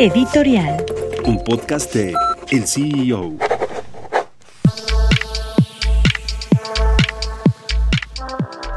Editorial. Un podcast de El CEO.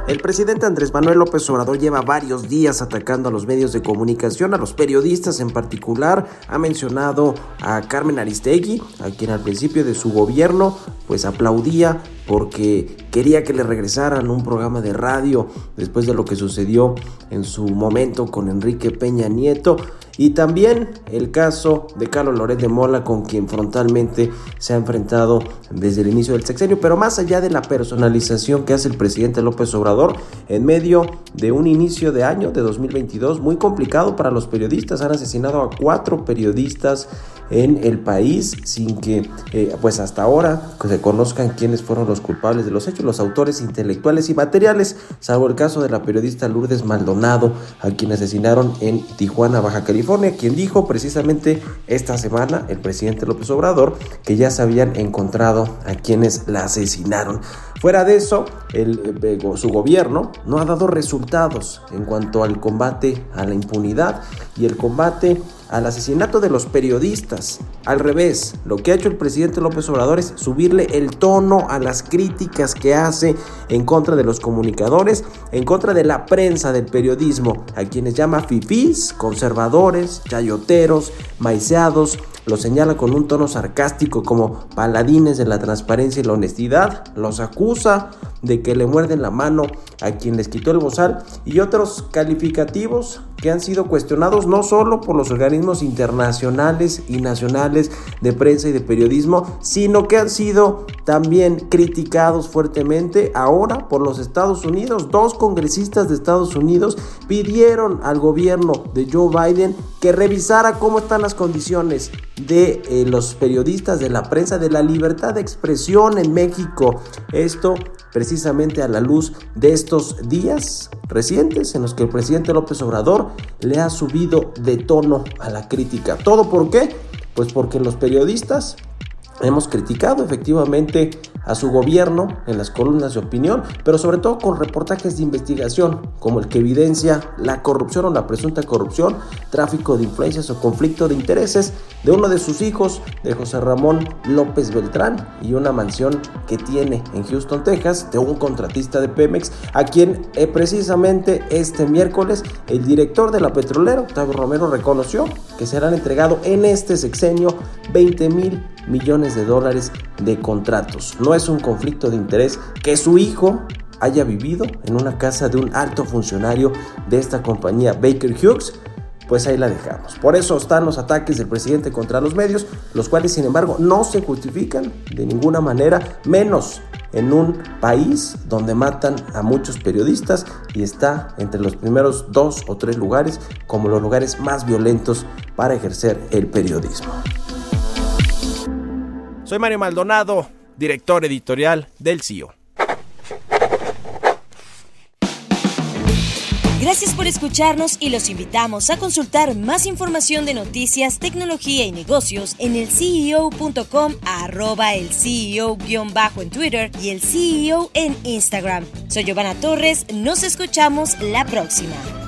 El presidente Andrés Manuel López Obrador lleva varios días atacando a los medios de comunicación, a los periodistas en particular. Ha mencionado a Carmen Aristegui, a quien al principio de su gobierno pues aplaudía porque quería que le regresaran un programa de radio después de lo que sucedió en su momento con Enrique Peña Nieto. Y también el caso de Carlos Loret de Mola, con quien frontalmente se ha enfrentado desde el inicio del sexenio. Pero más allá de la personalización que hace el presidente López Obrador, en medio de un inicio de año de 2022 muy complicado para los periodistas, han asesinado a cuatro periodistas en el país sin que, eh, pues hasta ahora, se conozcan quiénes fueron los culpables de los hechos, los autores intelectuales y materiales, salvo el caso de la periodista Lourdes Maldonado, a quien asesinaron en Tijuana, Baja California, quien dijo precisamente esta semana, el presidente López Obrador, que ya se habían encontrado a quienes la asesinaron. Fuera de eso, eh, su gobierno no ha dado resultados en cuanto al combate a la impunidad y el combate al asesinato de los periodistas. Al revés, lo que ha hecho el presidente López Obrador es subirle el tono a las críticas que hace en contra de los comunicadores, en contra de la prensa del periodismo, a quienes llama fifís, conservadores, chayoteros, maiceados, lo señala con un tono sarcástico como paladines de la transparencia y la honestidad, los acusa de que le muerden la mano a quien les quitó el bozal y otros calificativos que han sido cuestionados no solo por los organismos internacionales y nacionales de prensa y de periodismo, sino que han sido también criticados fuertemente ahora por los Estados Unidos. Dos congresistas de Estados Unidos pidieron al gobierno de Joe Biden que revisara cómo están las condiciones de eh, los periodistas, de la prensa, de la libertad de expresión en México. Esto precisamente a la luz de estos días recientes en los que el presidente López Obrador le ha subido de tono a la crítica. ¿Todo por qué? Pues porque los periodistas hemos criticado efectivamente a su gobierno en las columnas de opinión, pero sobre todo con reportajes de investigación, como el que evidencia la corrupción o la presunta corrupción, tráfico de influencias o conflicto de intereses de uno de sus hijos, de José Ramón López Beltrán, y una mansión que tiene en Houston, Texas, de un contratista de Pemex, a quien eh, precisamente este miércoles el director de la petrolera, Octavio Romero, reconoció que serán entregados en este sexenio 20 mil millones de dólares de contratos. No es un conflicto de interés que su hijo haya vivido en una casa de un alto funcionario de esta compañía Baker Hughes, pues ahí la dejamos. Por eso están los ataques del presidente contra los medios, los cuales sin embargo no se justifican de ninguna manera, menos en un país donde matan a muchos periodistas y está entre los primeros dos o tres lugares como los lugares más violentos para ejercer el periodismo. Soy Mario Maldonado, director editorial del CIO. Gracias por escucharnos y los invitamos a consultar más información de noticias, tecnología y negocios en el CEO.com, arroba el CEO-bajo en Twitter y el CEO en Instagram. Soy Giovanna Torres, nos escuchamos la próxima.